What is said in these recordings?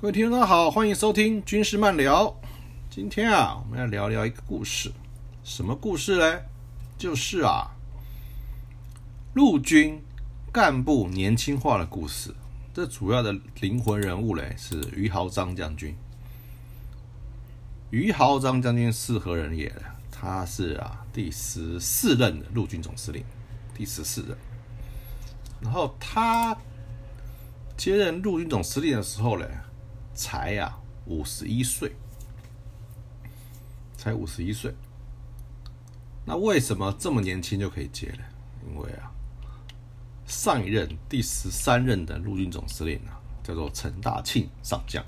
各位听众大家好，欢迎收听军事漫聊。今天啊，我们要聊聊一个故事，什么故事嘞？就是啊，陆军干部年轻化的故事。这主要的灵魂人物嘞是于豪章将军。于豪章将军是何人也？他是啊第十四任的陆军总司令，第十四任。然后他接任陆军总司令的时候嘞，才呀五十一岁，才五十一岁。那为什么这么年轻就可以接呢？因为啊，上一任第十三任的陆军总司令啊，叫做陈大庆上将，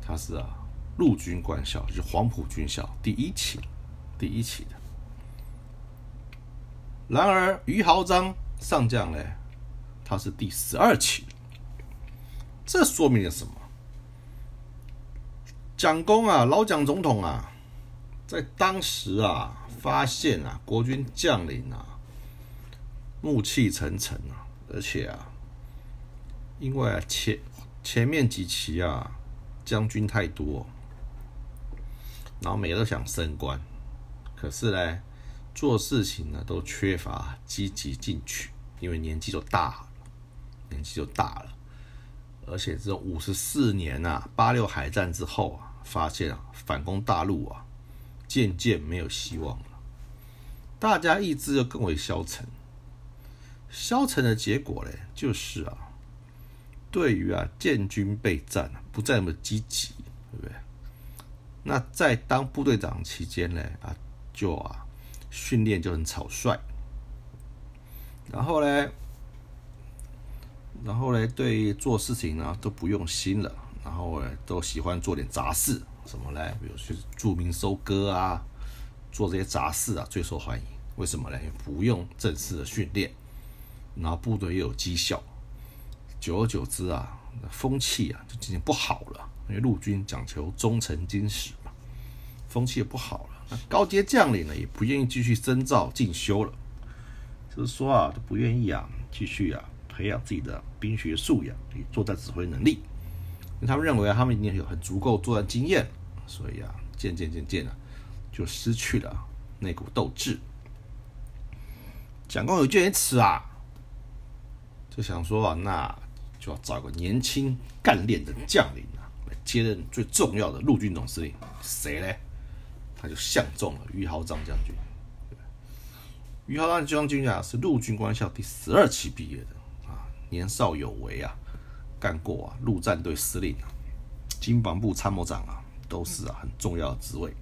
他是啊陆军官校，就是黄埔军校第一期，第一期的。然而于豪章上将呢，他是第十二期，这说明了什么？蒋公啊，老蒋总统啊，在当时啊，发现啊，国军将领啊，暮气沉沉啊，而且啊，因为啊前前面几期啊，将军太多，然后每个都想升官，可是呢，做事情呢都缺乏积极进取，因为年纪都大了，年纪就大了。而且这五十四年啊，八六海战之后啊，发现啊，反攻大陆啊，渐渐没有希望了，大家意志就更为消沉。消沉的结果呢，就是啊，对于啊建军备战，不再那么积极，对不对？那在当部队长期间呢，啊，就啊训练就很草率，然后呢，然后呢，对做事情呢都不用心了，然后呢都喜欢做点杂事，什么呢？比如去著名收割啊，做这些杂事啊最受欢迎。为什么呢？不用正式的训练，然后部队又有绩效，久而久之啊，风气啊就渐渐不好了。因为陆军讲求忠诚经史嘛，风气也不好了。那高阶将领呢也不愿意继续深造进修了，就是说啊，都不愿意啊继续啊培养自己的兵学素养与作战指挥能力，因为他们认为啊他们已经有很足够作战经验，所以啊渐渐渐渐啊就失去了那股斗志。蒋公有见于此啊，就想说啊，那就要找个年轻干练的将领啊，来接任最重要的陆军总司令。谁呢？他就相中了于豪章将军。于豪章将军啊，是陆军官校第十二期毕业的啊，年少有为啊，干过啊陆战队司令啊、经防部参谋长啊，都是啊很重要的职位。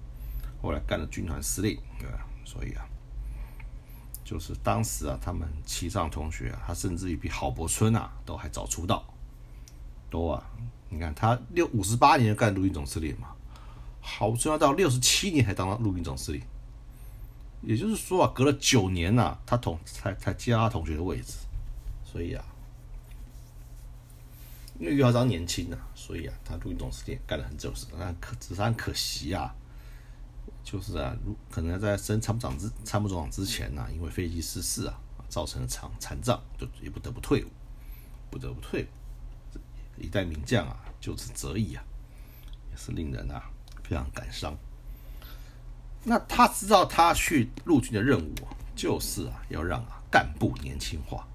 后来干了军团司令，对吧？所以啊。就是当时啊，他们齐上同学啊，他甚至于比郝柏村啊都还早出道，都啊，你看他六五十八年就干陆军总司令嘛，郝柏村要到六十七年才当上陆军总司令，也就是说啊，隔了九年呐、他同才才接他同学的位置，所以啊，因为于豪章年轻啊，所以啊，他陆军总司令干了很久事，但可只是很可惜啊。就是啊，可能在升参谋长之参谋长之前呢、因为飞机失事啊，造成了残残障，就也不得不退伍，不得不退伍。一代名将啊，就此折翼啊，也是令人啊非常感伤。那他知道他去陆军的任务，就是啊要让啊干部年轻化，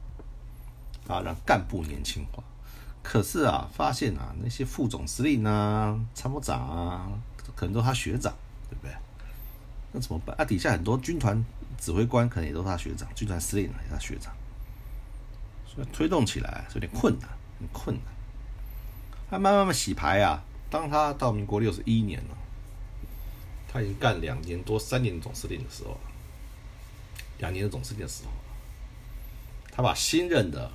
啊，让干部年轻化。可是啊，发现啊，那些副总司令啊、参谋长啊，可能都他学长，对不对？那怎么办？啊，底下很多军团指挥官可能也都是他学长，军团司令也是他学长，所以推动起来是有点困难，很困难。他慢慢慢洗牌啊，当他到民国六十一年了，他已经干两年多、三年总司令的时候，两年的总司令的时候，他把新任的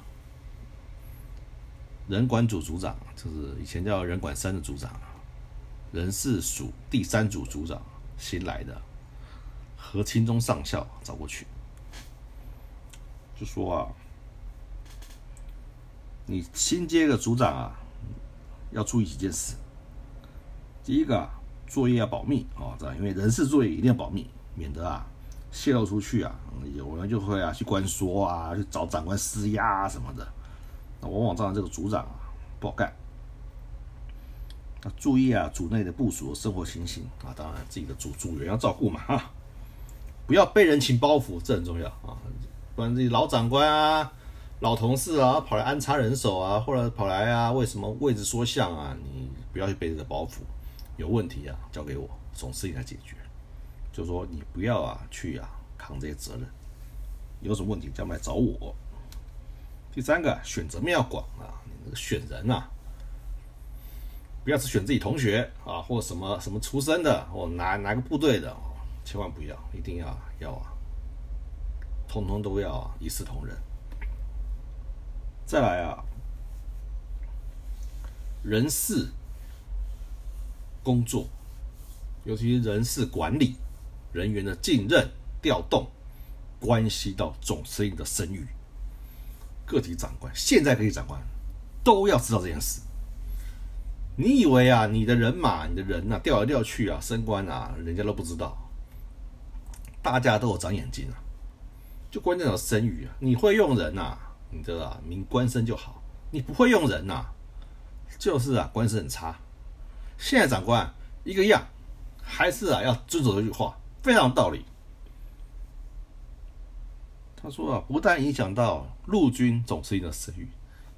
人管组组长，就是以前叫人管三的组长，人事署第三组组长新来的何清忠上校找过去，就说啊，你新接个组长啊，要注意几件事。第一个，作业要保密啊，这样因为人事作业一定要保密，免得啊泄露出去啊，有人就会啊去关说啊，去找长官施压啊什么的。那往往造成这个组长啊不好干。注意啊，组内的部署生活情形啊，当然自己的组组员要照顾嘛哈，不要被人情包袱，这很重要啊。不然这老长官啊、老同事啊跑来安插人手啊，或者跑来啊为什么位置说项啊，你不要去背这个包袱，有问题啊交给我总司令来解决。就说你不要啊去啊扛这些责任，有什么问题就来找我。第三个选择面要广啊，你那个选人啊，不要只选自己同学啊，或什么什么出身的，或哪哪个部队的，千万不要，一定要要啊，通通都要，一视同仁。再来啊，人事工作，尤其人事管理人员的进任调动，关系到总司令的声誉。各级长官，现在各级长官都要知道这件事。你以为啊，你的人马、你的人呐、调来调去啊，升官啊，人家都不知道，大家都有长眼睛啊。就关键有声誉啊，你会用人呐，你的啊名官声就好；你不会用人呐，就是啊官声很差。现在长官一个样，还是啊要遵守这句话，非常有道理。他说啊，不但影响到陆军总司令的声誉，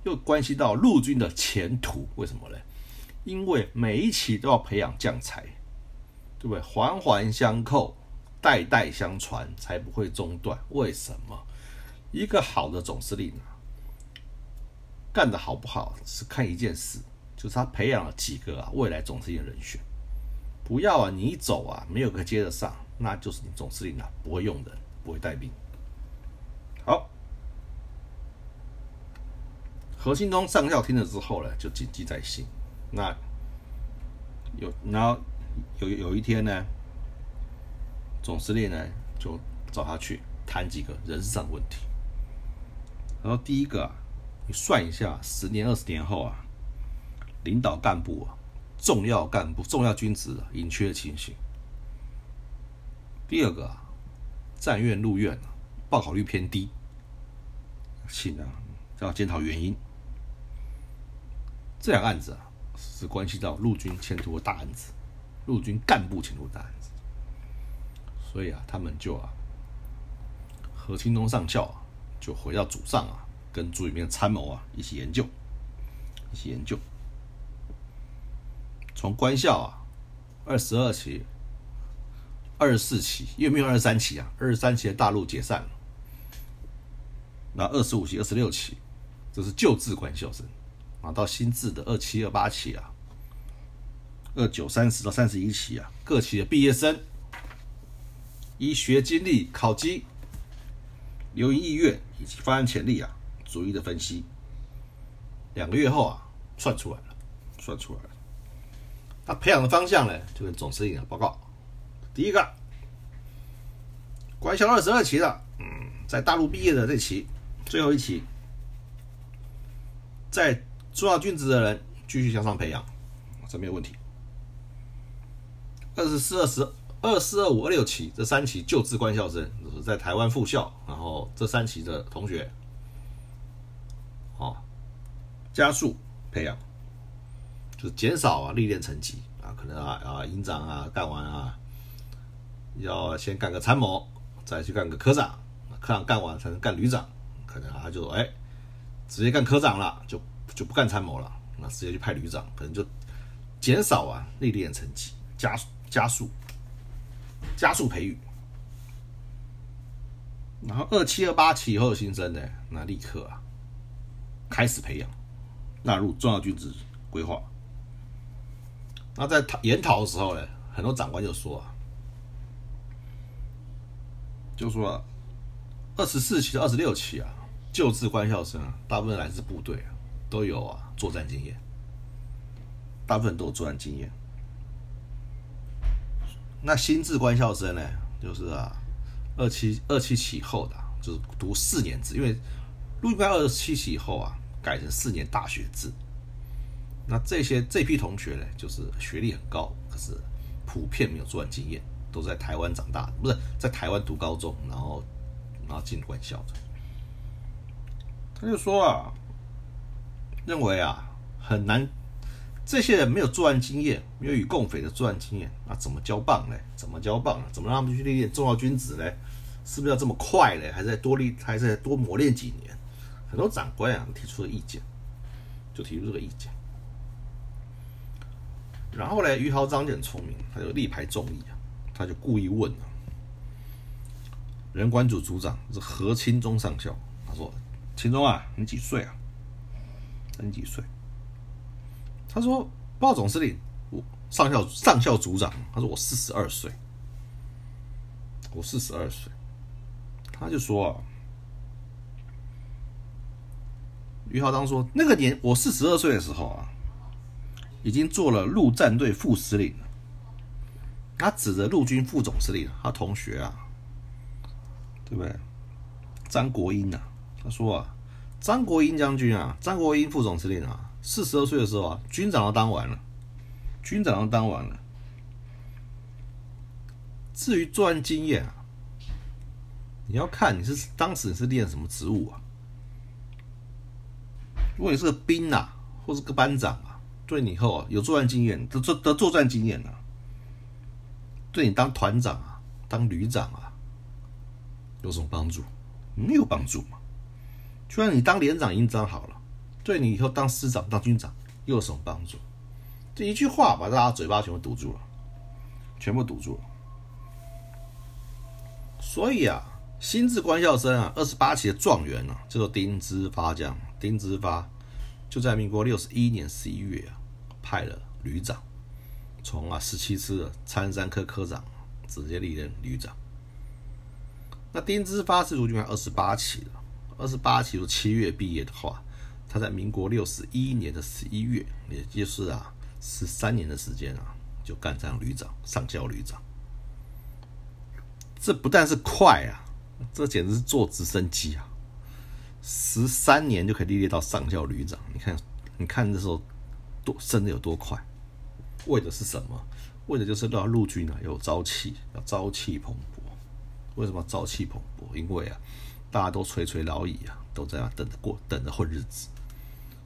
又关系到陆军的前途。为什么呢？因为每一期都要培养将才，对不对？环环相扣，代代相传，才不会中断。为什么？一个好的总司令啊，干得好不好是看一件事，就是他培养了几个啊未来总司令人选。不要啊，你一走啊，没有个接得上，那就是你总司令啊不会用人，不会带兵。好，何信忠上校听了之后呢，就谨记在心。那有，然后有有一天呢，总司令呢就找他去谈几个人事上的问题。然后第一个啊，你算一下，十年、二十年后啊，领导干部啊，重要干部、重要军职啊，隐缺的情形。第二个啊，战院入院啊。报考率偏低，请啊要检讨原因。这两个案子啊，是关系到陆军前途的大案子，陆军干部前途大案子。所以啊，他们就啊，何清东上校啊，就回到组上啊，跟组里面参谋啊一起研究，一起研究。从官校啊，二十二期、二十四期，因为没有二十三期啊，二十三期的大陆解散了。那二十五期、二十六期，这是旧制官校生啊，到新制的二七、二八期啊，二九、三十到三十一期啊，各期的毕业生，医学经历、考绩、留营意愿以及发展潜力啊，逐一的分析。两个月后啊，算出来了，算出来了。他培养的方向呢，就跟总司令报告。第一个，官校二十二期的，嗯，在大陆毕业的这期。最后一期，在重要军职的人继续向上培养，这没有问题。二十四、二十二、四、二五、二六期这三期就职官校生，就是在台湾复校，然后这三期的同学，哦，加速培养，就减少啊历练层级啊，可能啊啊营长啊干完啊，要先干个参谋，再去干个科长，科长干完才能干旅长。可能他就哎，直接干科长了，就就不干参谋了，那直接去派旅长，可能就减少啊历练成绩，加加速加速培育。然后二七二八期以后新生呢，那立刻啊开始培养，纳入重要军职规划。那在研讨的时候呢，很多长官就说啊，就说，二十四期二十六期啊，旧制官校生啊，大部分来自部队啊，都有啊作战经验，大部分都有作战经验。那新制官校生呢，就是啊，二七二七期后的，就是读四年制，因为陆军官二七期以后啊，改成四年大学制。那这些这批同学呢，就是学历很高，可是普遍没有作战经验，都在台湾长大，不是在台湾读高中，然后然后进官校的。他就说啊，认为啊很难，这些人没有作战经验，没有与共匪的作战经验，那怎么交棒呢？怎么交棒？怎么让他们去历练重要军职呢？是不是要这么快呢？还是再多历，还是再多磨练几年？很多长官啊提出了意见，就提出这个意见。然后呢，于豪章就很聪明，他就力排众议啊，他就故意问啊，人管组组长是何清忠上校，他说：“清忠啊，你几岁啊？你几岁？”他说：“报总司令，我上校上校组长。”他说：“我四十二岁，我四十二岁。”他就说啊，于浩章说：“那个年我四十二岁的时候啊。”已经做了陆战队副司令了。他指着陆军副总司令，他同学啊，对不对？张国英啊，他说啊，张国英将军啊，张国英副总司令啊，四十二岁的时候啊，军长都当完了，军长都当完了。至于作战经验啊，你要看你是当时你是练什么职务啊？如果你是个兵啊，或是个班长啊。对你以后啊有作战经验的作的作战经验啊，对你当团长啊、当旅长啊有什么帮助？没有帮助嘛。就算你当连长、营长好了，对你以后当师长、当军长又有什么帮助？这一句话把大家嘴巴全部堵住了，全部堵住了。所以啊，新制官校生啊，二十八期的状元啊，叫做丁之发，这样丁之发。就在民国六十一年十一月啊，派了旅长，从啊十七师的参山科科长直接历任旅长。那丁之发是陆军二十八期的，二十八期七月毕业的话，他在民国六十一年的十一月，也就是啊十三年的时间啊，就干上旅长，上校旅长。这不但是快啊，这简直是坐直升机啊！十三年就可以历练到上校旅长，你看，你看那时候多升的有多快？为的是什么？为的就是让陆军啊有朝气，要朝气蓬勃。为什么朝气蓬勃？因为啊，大家都垂垂老矣啊，都在那等着过，等着混日子，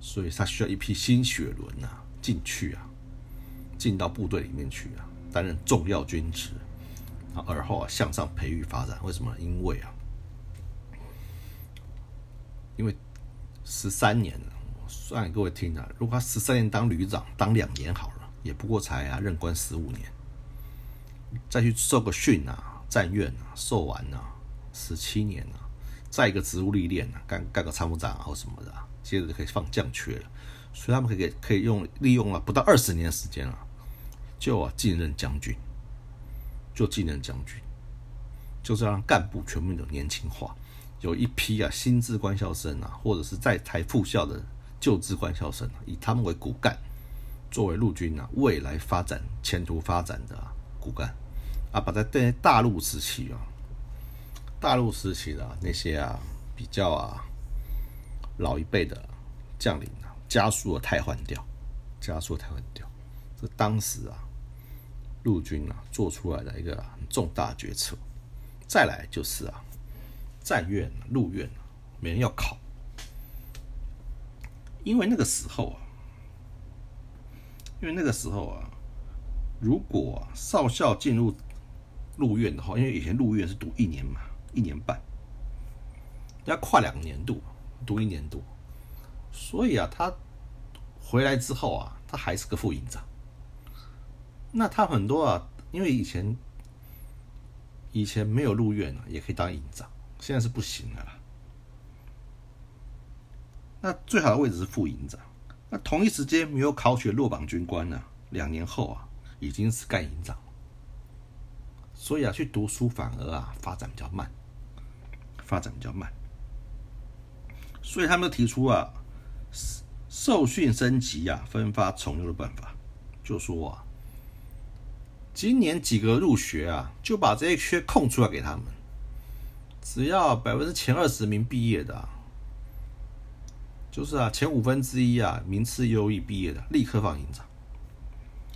所以他需要一批新血轮啊进去啊，进到部队里面去啊，担任重要军职，而后啊向上培育发展。为什么？因为啊。因为十三年了，算给各位听啊，如果他十三年当旅长，当两年好了，也不过才啊任官十五年，再去受个训啊，战院啊，受完啊，十七年啊，再一个职务历练啊，干干个参谋长或什么的，接着就可以放降缺了，所以他们可以可以用利用了不到二十年时间啊，就啊继任将军，就继任将军，就是让干部全部都年轻化。有一批啊新制官校生啊，或者是在台复校的旧制官校生啊，以他们为骨干，作为陆军啊未来发展前途发展的骨干啊，把在在大陆时期啊，大陆时期的那些啊比较啊老一辈的将领啊，加速的汰换掉，加速汰换掉，这当时啊陆军啊做出来的一个很重大决策。再来就是啊。战院、陆院，没人要考，因为那个时候啊，因为那个时候啊，如果少校进入陆院的话，因为以前陆院是读一年嘛，一年半，要跨两个年度，读一年度，所以啊，他回来之后啊，他还是个副营长。那他很多啊，因为以前以前没有入院啊，也可以当营长，现在是不行了啦。那最好的位置是副营长。那同一时间没有考取落榜军官呢，两年后啊，已经是干营长。所以啊，去读书反而啊发展比较慢，发展比较慢。所以他们提出啊，受训升级啊，分发重用的办法，就说啊，今年几个入学啊，就把这些缺空出来给他们，只要百分之前二十名毕业的，就是啊前五分之一啊名次优异毕业的，立刻放营长，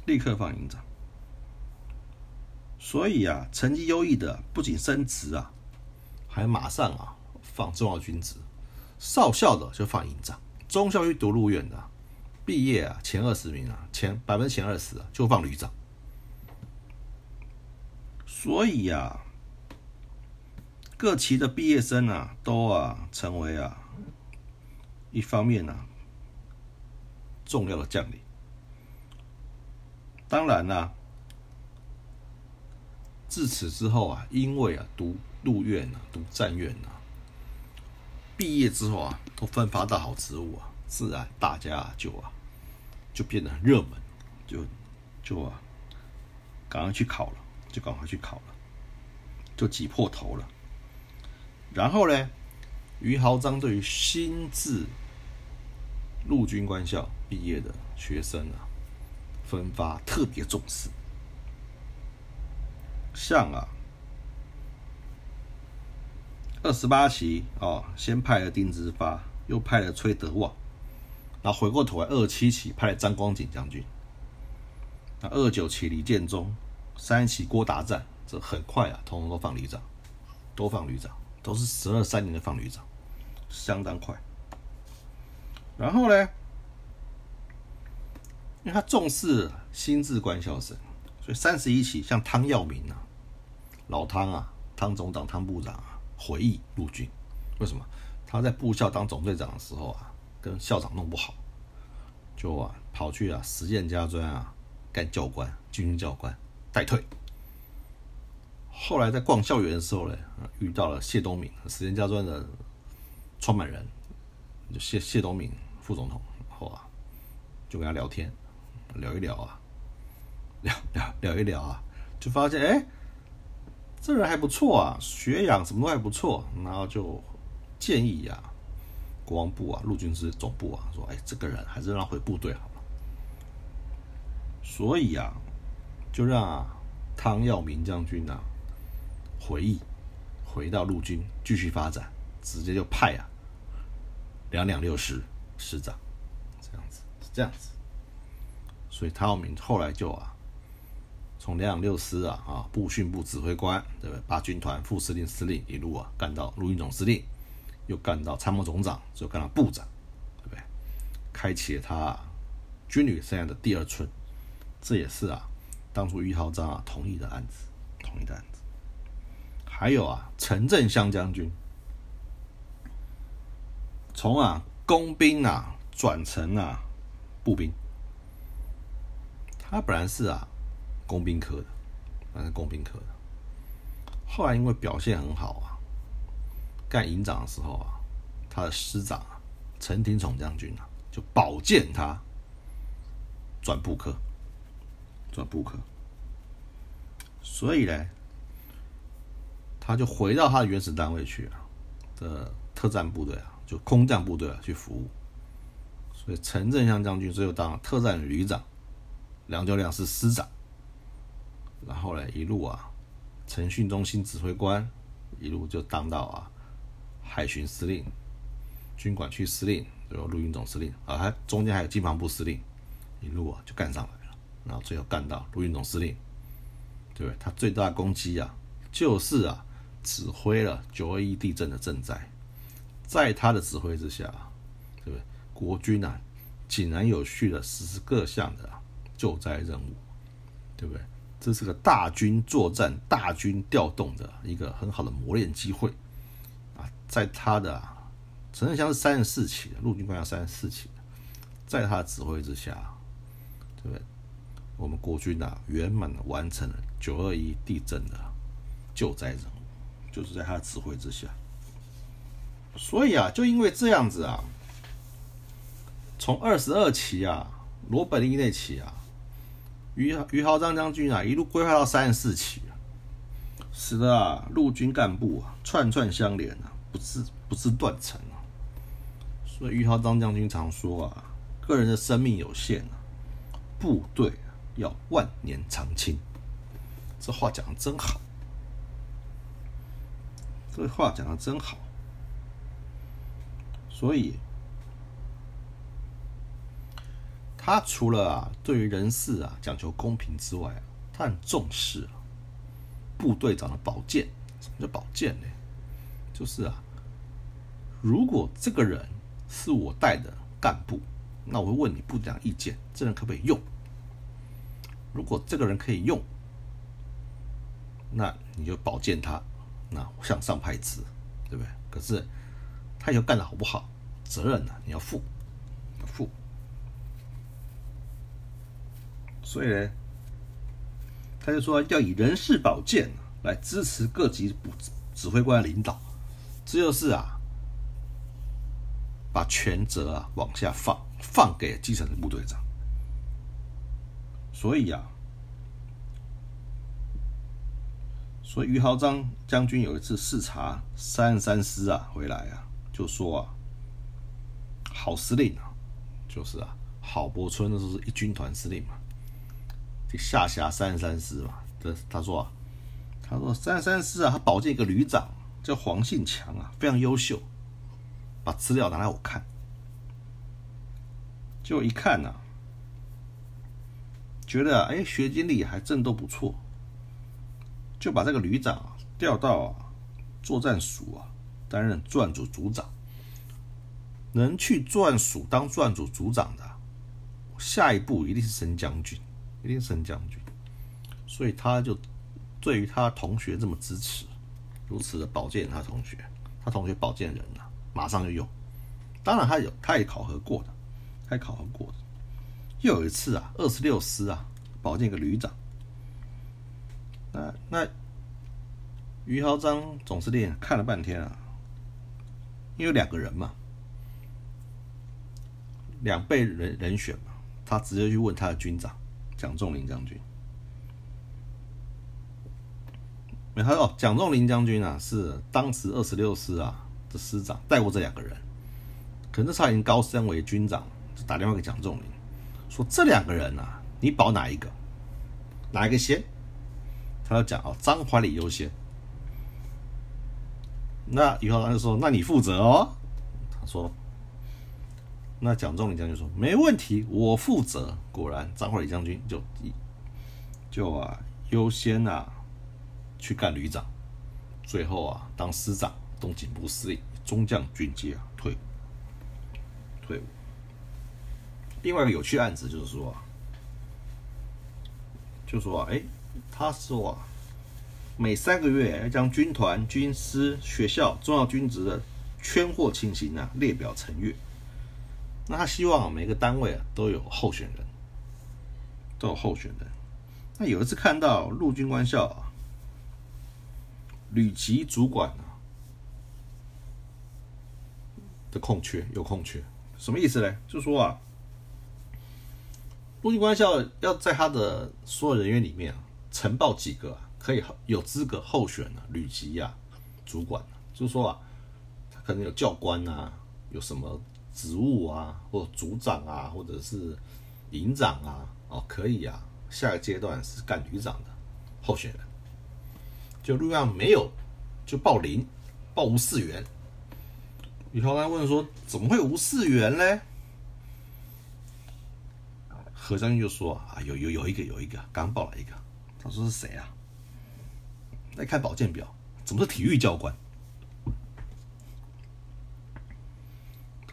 立刻放营长。所以啊，成绩优异的不仅升职啊，还马上啊放重要军职；少校的就放营长；中校去读入院的，毕业啊前二十名啊，前百分之前二十啊就放旅长。所以啊，各期的毕业生啊，都啊成为啊一方面啊重要的将领。当然啦。自此之后啊，因为啊读入院啊，读战院啊，毕业之后啊，都分发到好职务啊，自然大家就啊就变得很热门，就就啊赶快去考了，就赶快去考了，就挤破头了。然后呢，于豪章对于新制陆军官校毕业的学生啊，分发特别重视。像啊，二十八期哦，先派了丁之发，又派了崔德旺，然后回过头来，二十七期派了张光景将军，那二九期李建忠，三期郭达赞，这很快啊，通通都放旅长，都放旅长，都是十二三年的放旅长，相当快。然后呢，因为他重视新制官校生。所以三十一期，像汤耀明啊，老汤啊，汤总长、汤部长啊，回忆陆军，为什么？他在部校当总队长的时候啊，跟校长弄不好，就啊跑去啊实践家专啊干教官，军训教官带退。后来在逛校园的时候呢，遇到了谢东闵，实践家专的创办人，就谢谢东闵副总统，后啊就跟他聊天，聊一聊啊。聊聊聊一聊啊，就发现哎，这人还不错啊，学养什么都还不错，然后就建议呀，国防部啊，陆军师总部啊，说哎，这个人还是让回部队好了。所以啊，就让汤耀明将军啊回忆回到陆军继续发展，直接就派啊两两六师师长这样子，是这样子。所以汤耀明后来就啊。从两六师啊啊，部训部指挥官，对不对？八军团副司令、司令一路啊干到陆军总司令，又干到参谋总长，就干到部长，对不对？开启了他军旅生涯的第二春。这也是啊，当初于浩章啊同意的案子，同意的案子。还有啊，陈振湘将军，从啊工兵啊转成啊步兵，他本来是啊。工兵科的，那是工兵科的。后来因为表现很好啊，干营长的时候啊，他的师长啊陈廷宠将军啊就保荐他转部科，转部科。所以呢，他就回到他的原始单位去啊，的特战部队啊，就空降部队啊去服务。所以陈正香将军最后当了特战旅长，梁九亮是师长。然后呢，一路啊，陈训中心指挥官，一路就当到啊，海巡司令、军管区司令，然后陆军总司令啊，还中间还有机防部司令，一路啊就干上来了，然后最后干到陆军总司令，对不对？他最大功绩啊，就是啊，指挥了九二一地震的赈灾，在他的指挥之下，对不对？国军啊，井然有序的实施各项的救灾任务，对不对？这是个大军作战、大军调动的一个很好的磨练机会啊！在他的陈胜祥是三十四期的陆军官校三十四期的，在他的指挥之下，对不对？我们国军啊，圆满的完成了九二一地震的救灾任务，就是在他的指挥之下。所以啊，就因为这样子啊，从二十二期啊，罗本利那期啊，于于豪章将军啊，一路规划到三十四期啊，使得啊陆军干部啊串串相连啊，不是不是断层啊。所以于豪章将军常说啊，个人的生命有限啊，部队要万年长青。这话讲的真好，这话讲的真好。所以，他除了啊对于人事啊讲求公平之外啊，他很重视啊部队长的保荐。什么叫保荐呢？就是啊，如果这个人是我带的干部，那我会问你部长意见，这人可不可以用？如果这个人可以用，那你就保荐他，那向上派职，对不对？可是他以后干的好不好？责任呢，你要负，要负。所以呢，他就说要以人事保荐来支持各级指指挥官领导，这就是啊，把权责啊往下放，放给基层的部队长。所以啊，所以于豪章将军有一次视察三十三师啊回来啊，就说啊。郝司令啊，就是啊，郝柏村那时候是一军团司令嘛，下辖三十三师嘛。这他说，他说三十三师啊，他保荐一个旅长叫黄信强啊，非常优秀，把资料拿来我看，就一看呐，觉得哎学经历还真都不错，就把这个旅长调到啊作战署啊担任专组组长。能去转署当转组组长的，下一步一定是升将军，一定升将军。所以他就对于他同学这么支持，如此的保荐他同学，他同学保荐人了，马上就用。当然他有，他也考核过的，他也考核过的。又有一次啊，二十六师啊保荐一个旅长，那那于豪章总司令看了半天啊，因为两个人嘛。两倍人人选嘛，他直接去问他的军长蒋仲林将军。没他说蒋仲林将军啊，是当时二十六师啊的师长，带过这两个人。可是他已经高升为军长，就打电话给蒋仲林，说这两个人啊，你保哪一个？哪一个先？他要讲哦，张怀礼优先。那以后他就说，那你负责哦。他说。那蒋仲林将军说：“没问题，我负责。”果然，张怀礼将军就就啊优先啊去干旅长，最后啊当师长、东警部司令、中将军阶啊退。退伍。另外一个有趣案子就是说，就说哎，他说啊，每三个月要将军团、军师、学校重要军职的圈货情形啊列表呈阅。那他希望每个单位啊都有候选人，都有候选人。那有一次看到陆军官校啊，旅级主管啊的空缺有空缺，什么意思呢？就说啊，陆军官校要在他的所有人员里面啊，呈报几个可以有资格候选的旅级啊主管，就是说啊，他可能有教官啊，有什么。职务啊，或组长啊，或者是营长啊，哦，可以啊。下个阶段是干旅长的候选人，就陆上没有，就报零，报无四员。李涛刚问说：“怎么会无四员呢？”何将军就说：“啊，有有有一个有一个刚报了一个。”他说：“是谁啊？”来看保健表，怎么是体育教官？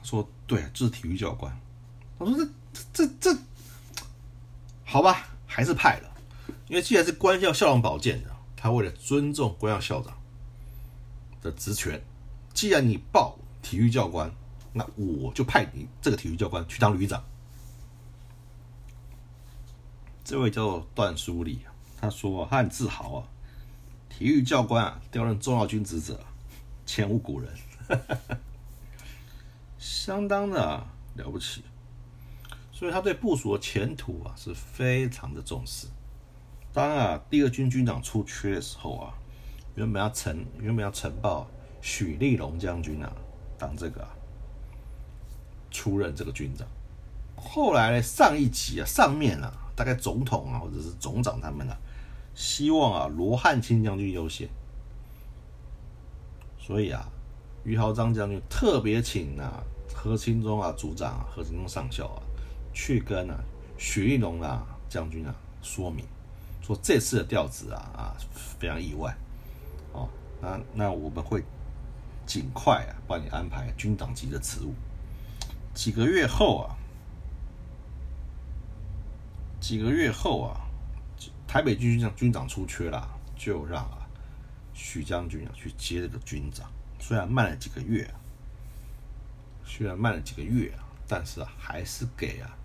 说对，就是体育教官。我说这这这，好吧，还是派了，因为既然是官校校长保荐的，他为了尊重官校校长的职权，既然你报体育教官，那我就派你这个体育教官去当旅长。这位叫做段书礼，他说他很自豪啊，体育教官啊调任重要军职者，前无古人，哈哈哈相当的了不起。所以他对部署的前途啊是非常的重视。当啊第二军军长出缺的时候啊，原本要呈原本要呈报许立龙将军啊当这个、出任这个军长。后来呢上一级啊上面啊大概总统啊或者是总长他们啊，希望啊罗汉卿将军优先。所以啊于豪章将军特别请啊何清忠啊组长啊何清忠上校啊。去跟啊许立龙啊将军啊说明，说这次的调职啊啊非常意外，哦，那那我们会尽快啊帮你安排军长级的职务。几个月后啊，几个月后啊，台北军长军长出缺了，就让啊许将军啊去接这个军长。虽然慢了几个月，虽然慢了几个月啊，但是啊还是给啊。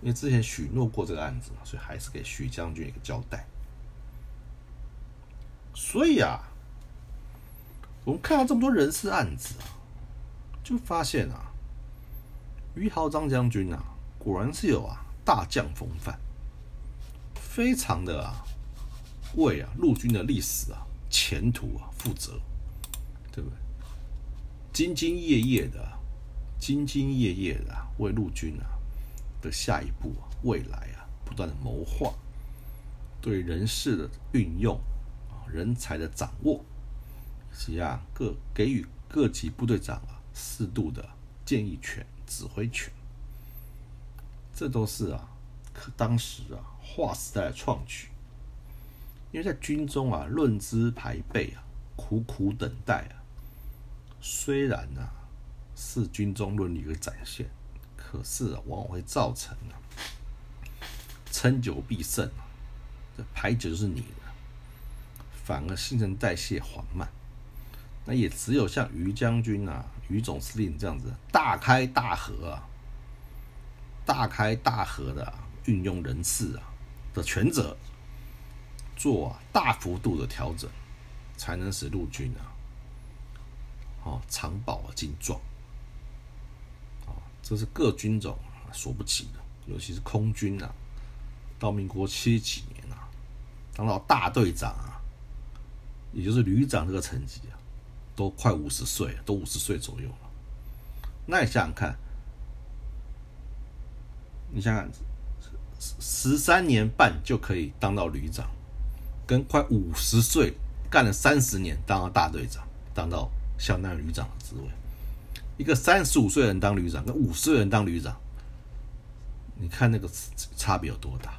因为之前许诺过这个案子嘛，所以还是给徐将军一个交代。所以啊，我们看到这么多人事案子啊，就发现啊，于豪章将军啊，果然是有啊大将风范，非常的啊为啊陆军的历史啊前途啊负责，对不对？兢兢业业的，兢兢业业的为陆军啊。的下一步，未来啊，不断的谋划，对人事的运用，人才的掌握，以及啊各给予各级部队长啊适度的建议权、指挥权，这都是啊，可当时啊划时代的创举。因为在军中啊，论资排辈啊，苦苦等待啊，虽然呢是军中伦理的展现。可是啊，往往会造成啊，称久必胜啊，这牌九就是你的，反而新陈代谢缓慢。那也只有像于将军啊、于总司令这样子大开大合啊、大开大合的运用人事啊的权责，做大幅度的调整，才能使陆军啊，哦长保精壮。这是各军种所不起的，尤其是空军啊，到民国七几年啊，当到大队长啊，也就是旅长这个层级啊，都快五十岁，都五十岁左右了。那你想想看，你想想，十三年半就可以当到旅长，跟快五十岁干了三十年当到大队长，当到相当于旅长的职位。一个三十五岁的人当旅长，跟五十岁人当旅长，你看那个差别有多大，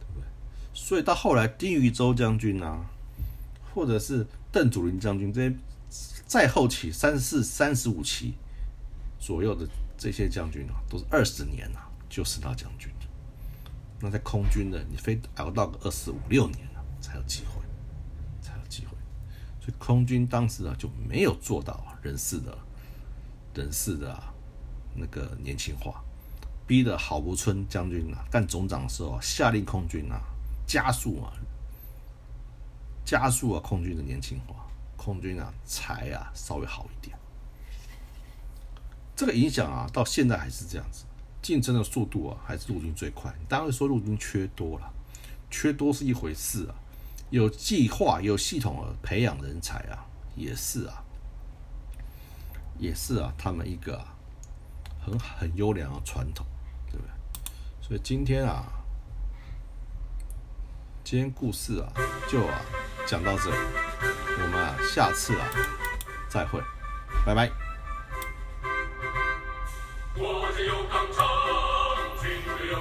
对不对？所以到后来，丁于周将军啊，或者是邓祖林将军这些，再后期三四、三十五期左右的这些将军啊，都是二十年啊就升到将军那在空军的，你非熬到个二十五六年了，才有机会。空军当时啊就没有做到。人事的，人事的，那个年轻化，逼得郝柏村将军啊干总长的时候，下令空军啊加速啊，加速啊空军的年轻化，空军啊才啊稍微好一点。这个影响啊到现在还是这样子，竞争的速度啊还是陆军最快。当然说陆军缺多了，缺多是一回事啊，有计划有系统的培养人才啊也是啊。也是啊，他们一个啊很很优良的传统，对不对？所以今天啊，今天故事啊，就啊讲到这里，我们啊下次啊再会，拜拜。国有刚强，军有